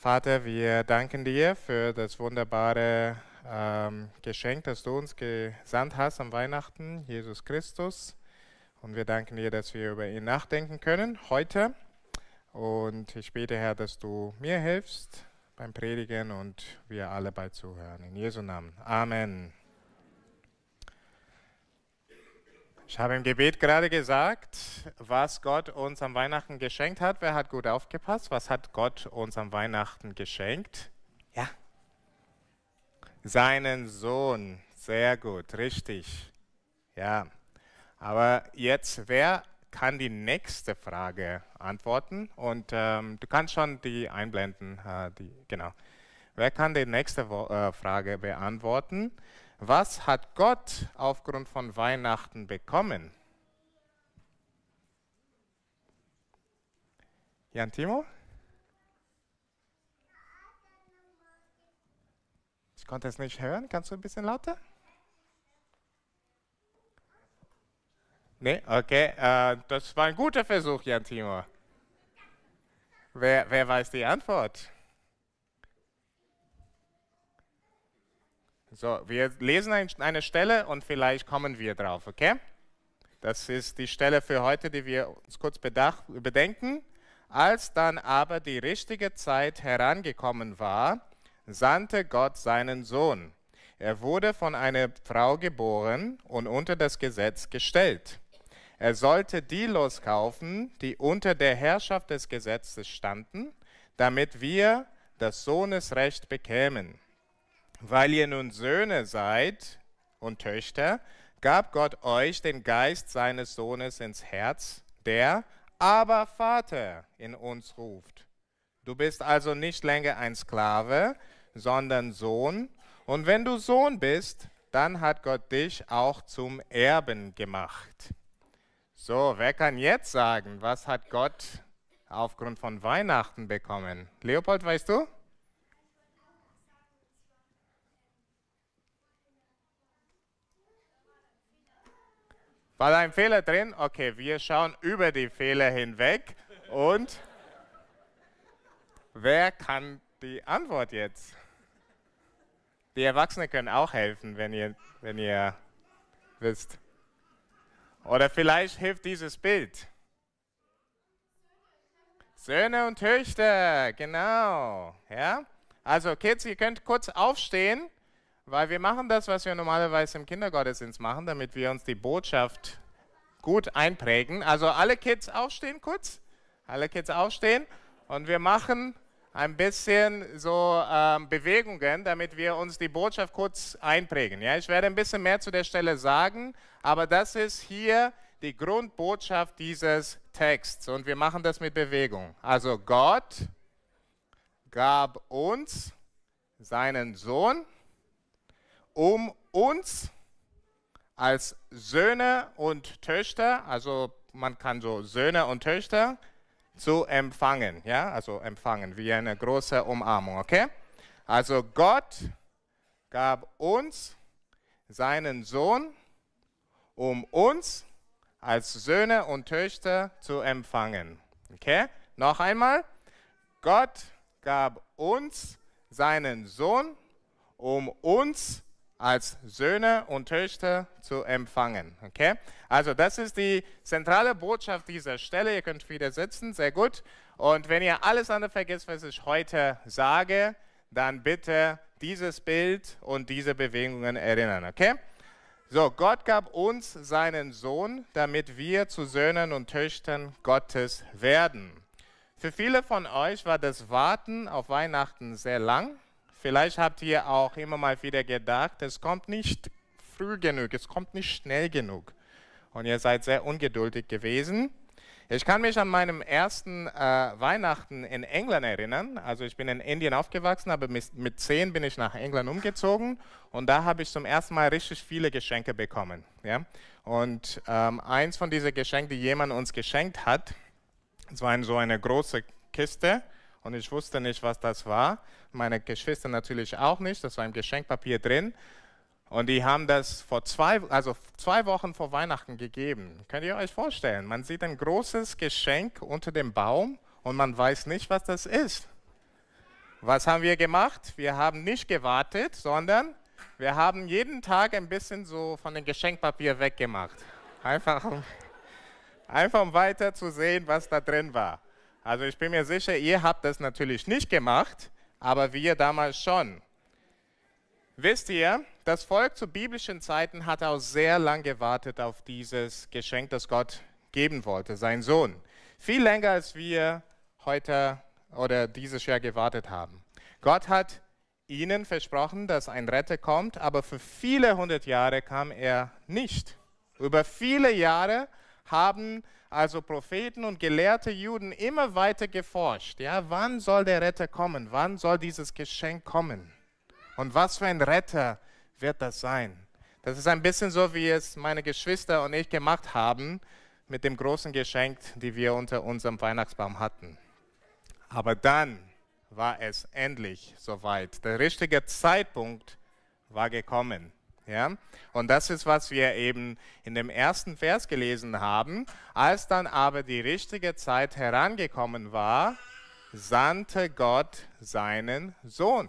Vater, wir danken dir für das wunderbare ähm, Geschenk, das du uns gesandt hast am Weihnachten, Jesus Christus. Und wir danken dir, dass wir über ihn nachdenken können heute. Und ich bete, Herr, dass du mir hilfst beim Predigen und wir alle bei zuhören. In Jesu Namen. Amen. Ich habe im Gebet gerade gesagt, was Gott uns am Weihnachten geschenkt hat. Wer hat gut aufgepasst? Was hat Gott uns am Weihnachten geschenkt? Ja. Seinen Sohn. Sehr gut, richtig. Ja. Aber jetzt, wer kann die nächste Frage antworten? Und ähm, du kannst schon die einblenden. Äh, die, genau. Wer kann die nächste äh, Frage beantworten? Was hat Gott aufgrund von Weihnachten bekommen? Jan Timo? Ich konnte es nicht hören. Kannst du ein bisschen lauter? Nee, okay. Äh, das war ein guter Versuch, Jan Timo. Wer, wer weiß die Antwort? So, wir lesen eine Stelle und vielleicht kommen wir drauf, okay? Das ist die Stelle für heute, die wir uns kurz bedacht, bedenken. Als dann aber die richtige Zeit herangekommen war, sandte Gott seinen Sohn. Er wurde von einer Frau geboren und unter das Gesetz gestellt. Er sollte die loskaufen, die unter der Herrschaft des Gesetzes standen, damit wir das Sohnesrecht bekämen. Weil ihr nun Söhne seid und Töchter, gab Gott euch den Geist seines Sohnes ins Herz, der aber Vater in uns ruft. Du bist also nicht länger ein Sklave, sondern Sohn. Und wenn du Sohn bist, dann hat Gott dich auch zum Erben gemacht. So, wer kann jetzt sagen, was hat Gott aufgrund von Weihnachten bekommen? Leopold, weißt du? War da ein Fehler drin? Okay, wir schauen über die Fehler hinweg. Und wer kann die Antwort jetzt? Die Erwachsenen können auch helfen, wenn ihr, wenn ihr wisst. Oder vielleicht hilft dieses Bild. Söhne und Töchter, genau. Ja? Also Kids, ihr könnt kurz aufstehen weil wir machen das, was wir normalerweise im Kindergottesdienst machen, damit wir uns die Botschaft gut einprägen. Also alle Kids aufstehen kurz. Alle Kids aufstehen. Und wir machen ein bisschen so ähm, Bewegungen, damit wir uns die Botschaft kurz einprägen. Ja, ich werde ein bisschen mehr zu der Stelle sagen, aber das ist hier die Grundbotschaft dieses Texts und wir machen das mit Bewegung. Also Gott gab uns seinen Sohn um uns als Söhne und Töchter, also man kann so Söhne und Töchter, zu empfangen. Ja, also empfangen, wie eine große Umarmung, okay? Also Gott gab uns seinen Sohn, um uns als Söhne und Töchter zu empfangen. Okay? Noch einmal. Gott gab uns seinen Sohn, um uns zu als Söhne und Töchter zu empfangen. Okay? Also das ist die zentrale Botschaft dieser Stelle. Ihr könnt wieder sitzen, sehr gut. Und wenn ihr alles andere vergesst, was ich heute sage, dann bitte dieses Bild und diese Bewegungen erinnern. Okay? So, Gott gab uns seinen Sohn, damit wir zu Söhnen und Töchtern Gottes werden. Für viele von euch war das Warten auf Weihnachten sehr lang Vielleicht habt ihr auch immer mal wieder gedacht, es kommt nicht früh genug, es kommt nicht schnell genug. Und ihr seid sehr ungeduldig gewesen. Ich kann mich an meinem ersten äh, Weihnachten in England erinnern. Also ich bin in Indien aufgewachsen, aber mit, mit zehn bin ich nach England umgezogen und da habe ich zum ersten Mal richtig viele Geschenke bekommen. Ja? Und ähm, eins von diesen Geschenken, die jemand uns geschenkt hat, es war so eine große Kiste und ich wusste nicht, was das war. Meine Geschwister natürlich auch nicht. Das war im Geschenkpapier drin. Und die haben das vor zwei, also zwei Wochen vor Weihnachten gegeben. Könnt ihr euch vorstellen? Man sieht ein großes Geschenk unter dem Baum und man weiß nicht, was das ist. Was haben wir gemacht? Wir haben nicht gewartet, sondern wir haben jeden Tag ein bisschen so von dem Geschenkpapier weggemacht. Einfach, einfach um weiter zu sehen, was da drin war. Also ich bin mir sicher, ihr habt das natürlich nicht gemacht, aber wir damals schon. Wisst ihr, das Volk zu biblischen Zeiten hat auch sehr lange gewartet auf dieses Geschenk, das Gott geben wollte, sein Sohn. Viel länger, als wir heute oder dieses Jahr gewartet haben. Gott hat ihnen versprochen, dass ein Retter kommt, aber für viele hundert Jahre kam er nicht. Über viele Jahre haben also Propheten und gelehrte Juden immer weiter geforscht. Ja, wann soll der Retter kommen? Wann soll dieses Geschenk kommen? Und was für ein Retter wird das sein? Das ist ein bisschen so, wie es meine Geschwister und ich gemacht haben mit dem großen Geschenk, die wir unter unserem Weihnachtsbaum hatten. Aber dann war es endlich soweit. Der richtige Zeitpunkt war gekommen. Ja? Und das ist, was wir eben in dem ersten Vers gelesen haben. Als dann aber die richtige Zeit herangekommen war, sandte Gott seinen Sohn.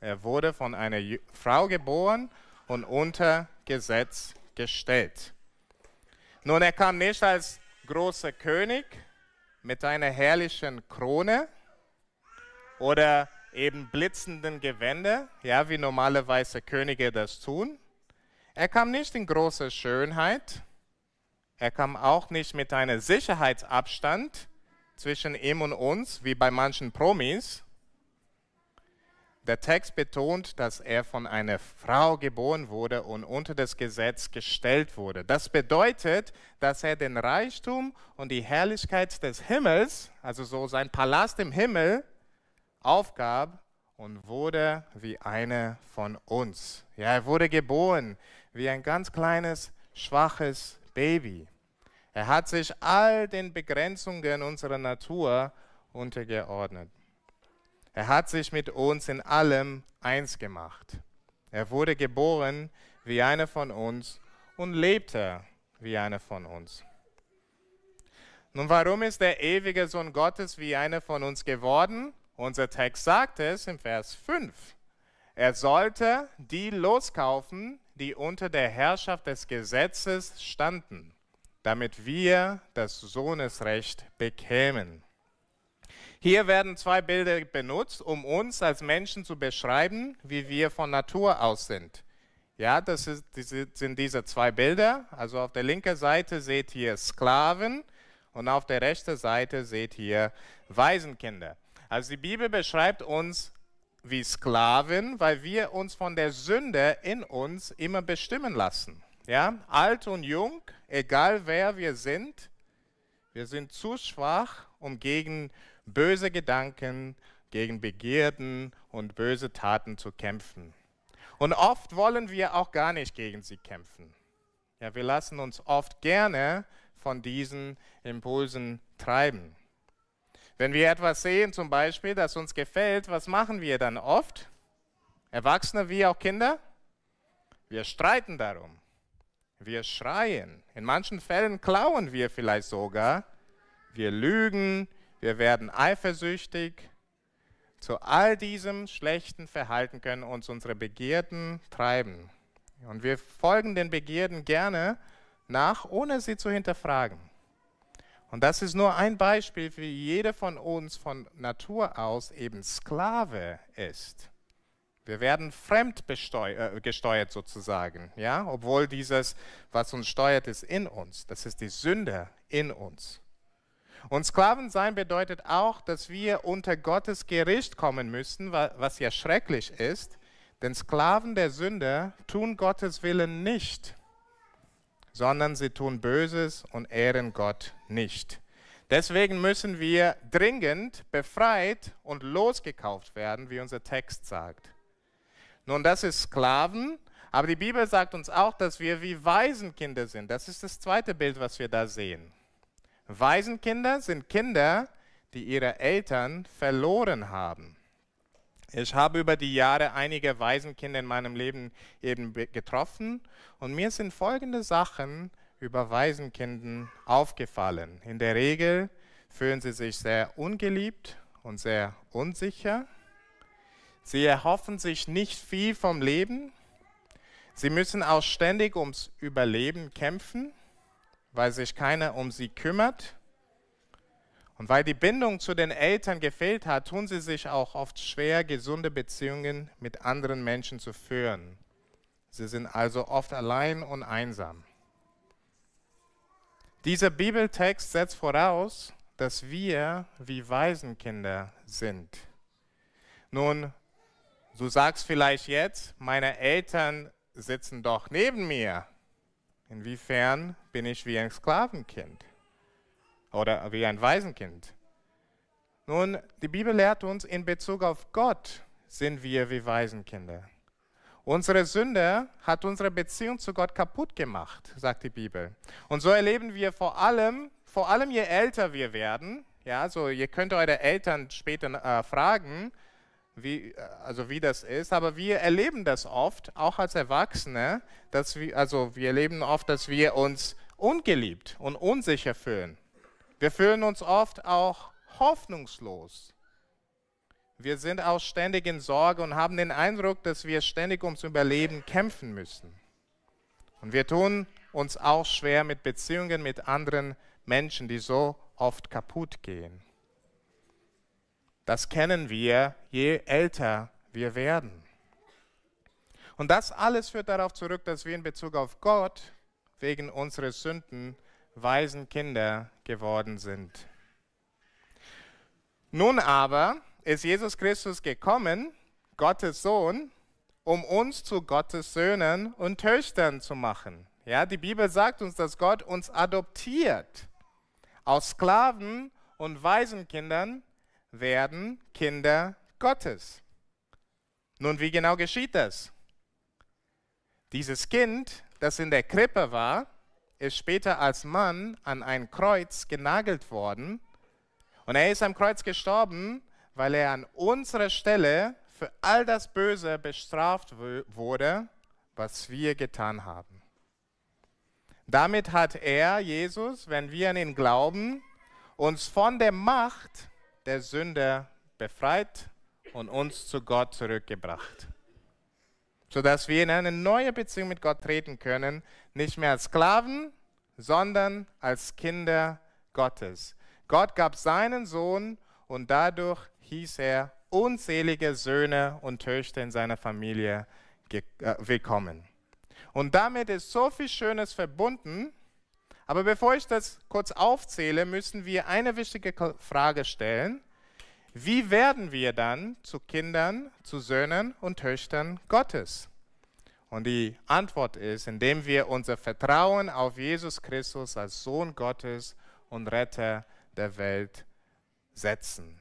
Er wurde von einer Frau geboren und unter Gesetz gestellt. Nun, er kam nicht als großer König mit einer herrlichen Krone oder eben blitzenden Gewänder, ja, wie normalerweise Könige das tun. Er kam nicht in großer Schönheit. Er kam auch nicht mit einem Sicherheitsabstand zwischen ihm und uns, wie bei manchen Promis, der Text betont, dass er von einer Frau geboren wurde und unter das Gesetz gestellt wurde. Das bedeutet, dass er den Reichtum und die Herrlichkeit des Himmels, also so sein Palast im Himmel, aufgab und wurde wie einer von uns. Ja, er wurde geboren wie ein ganz kleines, schwaches Baby. Er hat sich all den Begrenzungen unserer Natur untergeordnet. Er hat sich mit uns in allem eins gemacht. Er wurde geboren wie einer von uns und lebte wie einer von uns. Nun, warum ist der ewige Sohn Gottes wie einer von uns geworden? Unser Text sagt es im Vers 5. Er sollte die loskaufen, die unter der Herrschaft des Gesetzes standen, damit wir das Sohnesrecht bekämen. Hier werden zwei Bilder benutzt, um uns als Menschen zu beschreiben, wie wir von Natur aus sind. Ja, das ist, diese, sind diese zwei Bilder. Also auf der linken Seite seht ihr Sklaven und auf der rechten Seite seht ihr Waisenkinder. Also die Bibel beschreibt uns wie Sklaven, weil wir uns von der Sünde in uns immer bestimmen lassen. Ja, alt und jung, egal wer wir sind, wir sind zu schwach, um gegen böse Gedanken, gegen Begierden und böse Taten zu kämpfen. Und oft wollen wir auch gar nicht gegen sie kämpfen. Ja, wir lassen uns oft gerne von diesen Impulsen treiben. Wenn wir etwas sehen, zum Beispiel, das uns gefällt, was machen wir dann oft? Erwachsene wie auch Kinder? Wir streiten darum. Wir schreien. In manchen Fällen klauen wir vielleicht sogar. Wir lügen, wir werden eifersüchtig. Zu all diesem schlechten Verhalten können uns unsere Begierden treiben. Und wir folgen den Begierden gerne nach, ohne sie zu hinterfragen. Und das ist nur ein Beispiel, wie jeder von uns von Natur aus eben Sklave ist. Wir werden fremd äh, gesteuert sozusagen, ja, obwohl dieses, was uns steuert, ist in uns. Das ist die Sünde in uns. Und Sklavensein bedeutet auch, dass wir unter Gottes Gericht kommen müssen, was ja schrecklich ist, denn Sklaven der Sünde tun Gottes Willen nicht, sondern sie tun Böses und ehren Gott nicht. Deswegen müssen wir dringend befreit und losgekauft werden, wie unser Text sagt. Nun, das ist Sklaven, aber die Bibel sagt uns auch, dass wir wie Waisenkinder sind. Das ist das zweite Bild, was wir da sehen. Waisenkinder sind Kinder, die ihre Eltern verloren haben. Ich habe über die Jahre einige Waisenkinder in meinem Leben eben getroffen und mir sind folgende Sachen über Waisenkinder aufgefallen. In der Regel fühlen sie sich sehr ungeliebt und sehr unsicher. Sie erhoffen sich nicht viel vom Leben. Sie müssen auch ständig ums Überleben kämpfen, weil sich keiner um sie kümmert. Und weil die Bindung zu den Eltern gefehlt hat, tun sie sich auch oft schwer, gesunde Beziehungen mit anderen Menschen zu führen. Sie sind also oft allein und einsam. Dieser Bibeltext setzt voraus, dass wir wie Waisenkinder sind. Nun, du sagst vielleicht jetzt, meine Eltern sitzen doch neben mir. Inwiefern bin ich wie ein Sklavenkind? Oder wie ein Waisenkind. Nun, die Bibel lehrt uns, in Bezug auf Gott sind wir wie Waisenkinder. Unsere Sünde hat unsere Beziehung zu Gott kaputt gemacht, sagt die Bibel. Und so erleben wir vor allem, vor allem je älter wir werden, ja, so ihr könnt eure Eltern später äh, fragen, wie, also wie das ist, aber wir erleben das oft, auch als Erwachsene, dass wir, also wir erleben oft, dass wir uns ungeliebt und unsicher fühlen. Wir fühlen uns oft auch hoffnungslos. Wir sind auch ständig in Sorge und haben den Eindruck, dass wir ständig ums Überleben kämpfen müssen. Und wir tun uns auch schwer mit Beziehungen mit anderen Menschen, die so oft kaputt gehen. Das kennen wir, je älter wir werden. Und das alles führt darauf zurück, dass wir in Bezug auf Gott wegen unserer Sünden weisen Kinder geworden sind. Nun aber ist Jesus Christus gekommen, Gottes Sohn, um uns zu Gottes Söhnen und Töchtern zu machen. Ja, die Bibel sagt uns, dass Gott uns adoptiert. Aus Sklaven und Waisenkindern werden Kinder Gottes. Nun, wie genau geschieht das? Dieses Kind, das in der Krippe war, ist später als Mann an ein Kreuz genagelt worden. Und er ist am Kreuz gestorben, weil er an unserer Stelle für all das Böse bestraft wurde, was wir getan haben. Damit hat er, Jesus, wenn wir an ihn glauben, uns von der Macht der Sünde befreit und uns zu Gott zurückgebracht sodass wir in eine neue Beziehung mit Gott treten können, nicht mehr als Sklaven, sondern als Kinder Gottes. Gott gab seinen Sohn und dadurch hieß er unzählige Söhne und Töchter in seiner Familie äh, willkommen. Und damit ist so viel Schönes verbunden. Aber bevor ich das kurz aufzähle, müssen wir eine wichtige Frage stellen. Wie werden wir dann zu Kindern, zu Söhnen und Töchtern Gottes? Und die Antwort ist, indem wir unser Vertrauen auf Jesus Christus als Sohn Gottes und Retter der Welt setzen.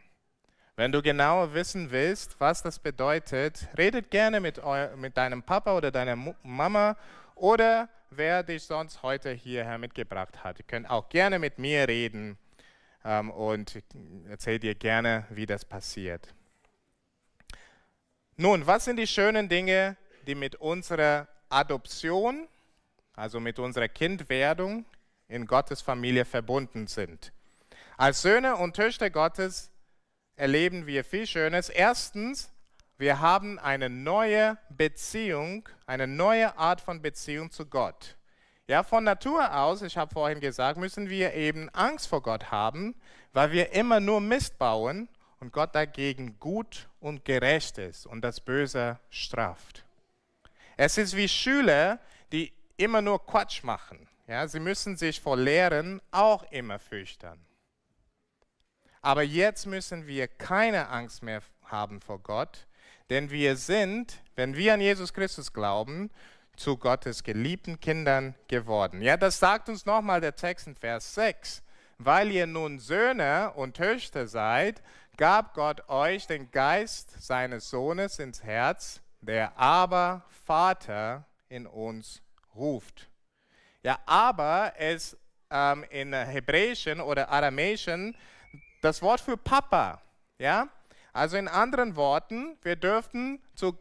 Wenn du genauer wissen willst, was das bedeutet, redet gerne mit, mit deinem Papa oder deiner Mama oder wer dich sonst heute hierher mitgebracht hat. Ihr könnt auch gerne mit mir reden ähm, und erzähle dir gerne, wie das passiert. Nun, was sind die schönen Dinge, die mit unserer Adoption, also mit unserer Kindwerdung in Gottes Familie verbunden sind? Als Söhne und Töchter Gottes erleben wir viel Schönes. Erstens, wir haben eine neue Beziehung, eine neue Art von Beziehung zu Gott. Ja, von Natur aus, ich habe vorhin gesagt, müssen wir eben Angst vor Gott haben, weil wir immer nur Mist bauen und Gott dagegen gut und gerecht ist und das Böse straft. Es ist wie Schüler, die immer nur Quatsch machen. Ja, sie müssen sich vor Lehren auch immer fürchten. Aber jetzt müssen wir keine Angst mehr haben vor Gott, denn wir sind, wenn wir an Jesus Christus glauben, zu Gottes geliebten Kindern geworden. Ja, das sagt uns nochmal der Text in Vers 6. Weil ihr nun Söhne und Töchter seid, gab Gott euch den Geist seines Sohnes ins Herz, der aber Vater in uns ruft. Ja, aber ist ähm, in Hebräischen oder Aramäischen das Wort für Papa. Ja, also in anderen Worten, wir dürften zu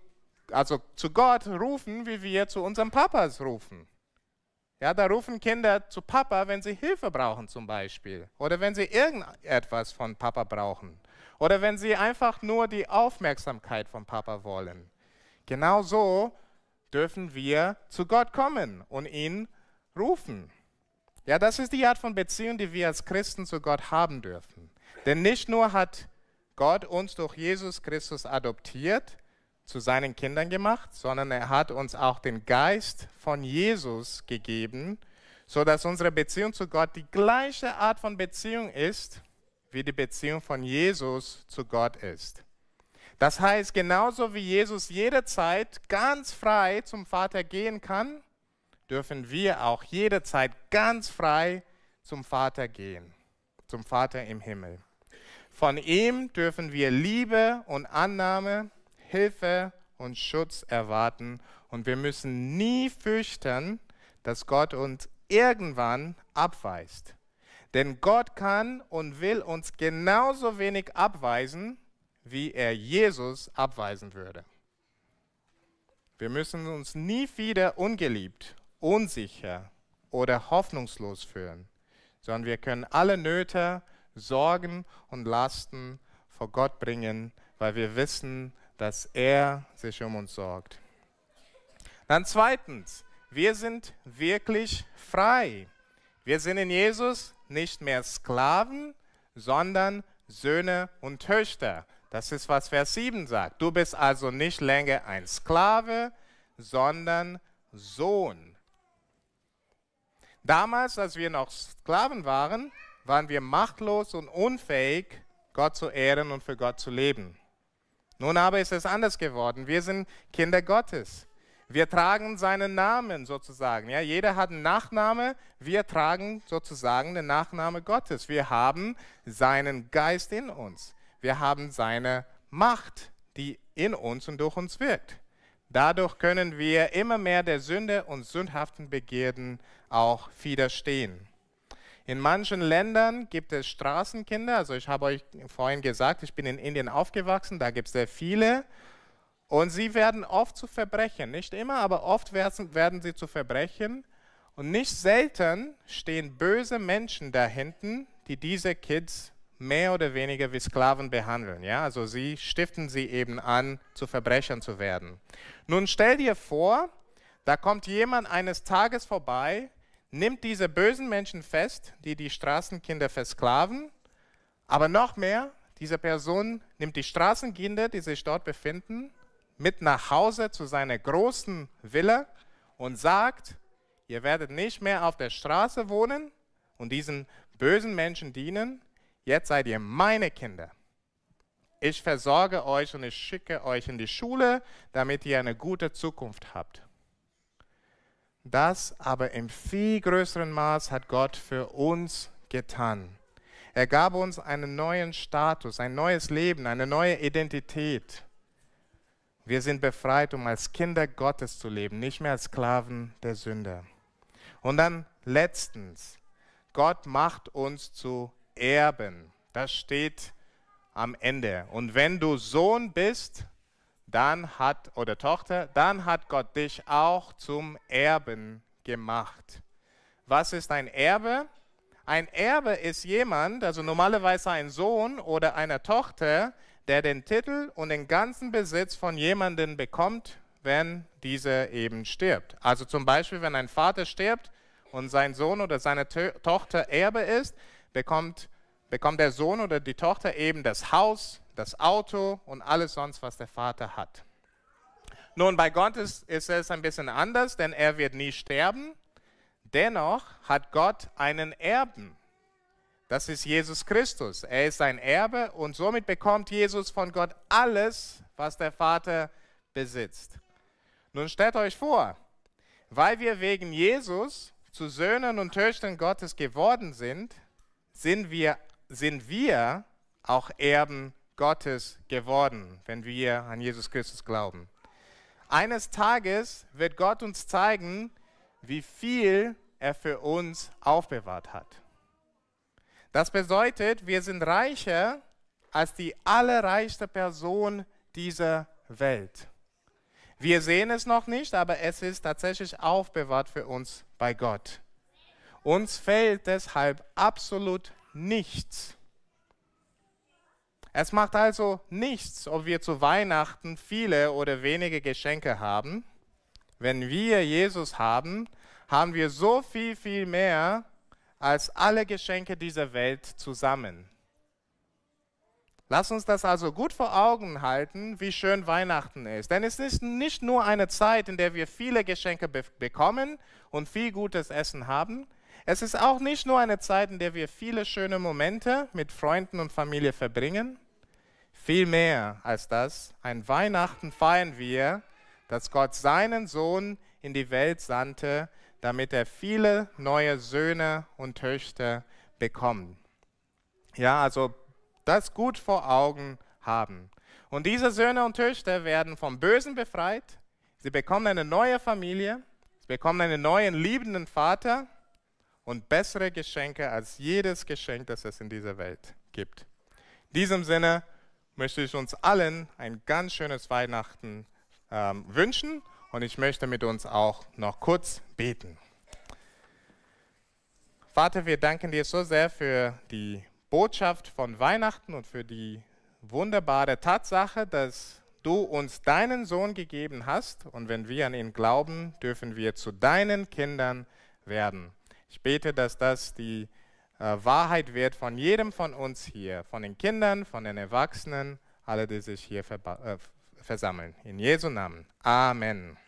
also zu Gott rufen, wie wir zu unserem Papas rufen. Ja, da rufen Kinder zu Papa, wenn sie Hilfe brauchen zum Beispiel oder wenn sie irgendetwas von Papa brauchen. oder wenn sie einfach nur die Aufmerksamkeit von Papa wollen. Genauso dürfen wir zu Gott kommen und ihn rufen. Ja, das ist die Art von Beziehung, die wir als Christen zu Gott haben dürfen. Denn nicht nur hat Gott uns durch Jesus Christus adoptiert, zu seinen Kindern gemacht, sondern er hat uns auch den Geist von Jesus gegeben, sodass unsere Beziehung zu Gott die gleiche Art von Beziehung ist, wie die Beziehung von Jesus zu Gott ist. Das heißt, genauso wie Jesus jederzeit ganz frei zum Vater gehen kann, dürfen wir auch jederzeit ganz frei zum Vater gehen, zum Vater im Himmel. Von ihm dürfen wir Liebe und Annahme, Hilfe und Schutz erwarten und wir müssen nie fürchten, dass Gott uns irgendwann abweist. Denn Gott kann und will uns genauso wenig abweisen, wie er Jesus abweisen würde. Wir müssen uns nie wieder ungeliebt unsicher oder hoffnungslos fühlen, sondern wir können alle Nöte, Sorgen und Lasten vor Gott bringen, weil wir wissen, dass er sich um uns sorgt. Dann zweitens, wir sind wirklich frei. Wir sind in Jesus nicht mehr Sklaven, sondern Söhne und Töchter. Das ist, was Vers 7 sagt. Du bist also nicht länger ein Sklave, sondern Sohn. Damals, als wir noch Sklaven waren, waren wir machtlos und unfähig, Gott zu ehren und für Gott zu leben. Nun aber ist es anders geworden. Wir sind Kinder Gottes. Wir tragen seinen Namen sozusagen. Ja, jeder hat einen Nachname. Wir tragen sozusagen den Nachname Gottes. Wir haben seinen Geist in uns. Wir haben seine Macht, die in uns und durch uns wirkt. Dadurch können wir immer mehr der Sünde und sündhaften Begierden auch widerstehen. In manchen Ländern gibt es Straßenkinder. Also ich habe euch vorhin gesagt, ich bin in Indien aufgewachsen, da gibt es sehr viele. Und sie werden oft zu Verbrechen. Nicht immer, aber oft werden sie zu Verbrechen. Und nicht selten stehen böse Menschen da hinten, die diese Kids mehr oder weniger wie Sklaven behandeln. Ja? Also sie stiften sie eben an, zu Verbrechern zu werden. Nun stell dir vor, da kommt jemand eines Tages vorbei, nimmt diese bösen Menschen fest, die die Straßenkinder versklaven, aber noch mehr, diese Person nimmt die Straßenkinder, die sich dort befinden, mit nach Hause zu seiner großen Villa und sagt, ihr werdet nicht mehr auf der Straße wohnen und diesen bösen Menschen dienen, jetzt seid ihr meine Kinder. Ich versorge euch und ich schicke euch in die Schule, damit ihr eine gute Zukunft habt. Das aber im viel größeren Maß hat Gott für uns getan. Er gab uns einen neuen Status, ein neues Leben, eine neue Identität. Wir sind befreit, um als Kinder Gottes zu leben, nicht mehr als Sklaven der Sünder. Und dann letztens, Gott macht uns zu Erben. Das steht am Ende. Und wenn du Sohn bist, dann hat oder Tochter, dann hat Gott dich auch zum Erben gemacht. Was ist ein Erbe? Ein Erbe ist jemand, also normalerweise ein Sohn oder eine Tochter, der den Titel und den ganzen Besitz von jemandem bekommt, wenn dieser eben stirbt. Also zum Beispiel, wenn ein Vater stirbt und sein Sohn oder seine Tochter Erbe ist, bekommt, bekommt der Sohn oder die Tochter eben das Haus, das Auto und alles sonst, was der Vater hat. Nun, bei Gott ist, ist es ein bisschen anders, denn er wird nie sterben. Dennoch hat Gott einen Erben. Das ist Jesus Christus. Er ist ein Erbe und somit bekommt Jesus von Gott alles, was der Vater besitzt. Nun stellt euch vor, weil wir wegen Jesus zu Söhnen und Töchtern Gottes geworden sind, sind wir, sind wir auch Erben Gottes geworden, wenn wir an Jesus Christus glauben. Eines Tages wird Gott uns zeigen, wie viel er für uns aufbewahrt hat. Das bedeutet, wir sind reicher als die allerreichste Person dieser Welt. Wir sehen es noch nicht, aber es ist tatsächlich aufbewahrt für uns bei Gott. Uns fehlt deshalb absolut nichts. Es macht also nichts, ob wir zu Weihnachten viele oder wenige Geschenke haben. Wenn wir Jesus haben, haben wir so viel, viel mehr als alle Geschenke dieser Welt zusammen. Lass uns das also gut vor Augen halten, wie schön Weihnachten ist. Denn es ist nicht nur eine Zeit, in der wir viele Geschenke be bekommen und viel gutes Essen haben. Es ist auch nicht nur eine Zeit, in der wir viele schöne Momente mit Freunden und Familie verbringen. Viel mehr als das, ein Weihnachten feiern wir, dass Gott seinen Sohn in die Welt sandte, damit er viele neue Söhne und Töchter bekommt. Ja, also das gut vor Augen haben. Und diese Söhne und Töchter werden vom Bösen befreit. Sie bekommen eine neue Familie. Sie bekommen einen neuen liebenden Vater und bessere Geschenke als jedes Geschenk, das es in dieser Welt gibt. In diesem Sinne möchte ich uns allen ein ganz schönes Weihnachten ähm, wünschen und ich möchte mit uns auch noch kurz beten. Vater, wir danken dir so sehr für die Botschaft von Weihnachten und für die wunderbare Tatsache, dass du uns deinen Sohn gegeben hast und wenn wir an ihn glauben, dürfen wir zu deinen Kindern werden. Ich bete, dass das die äh, Wahrheit wird von jedem von uns hier, von den Kindern, von den Erwachsenen, alle, die sich hier äh, versammeln. In Jesu Namen. Amen.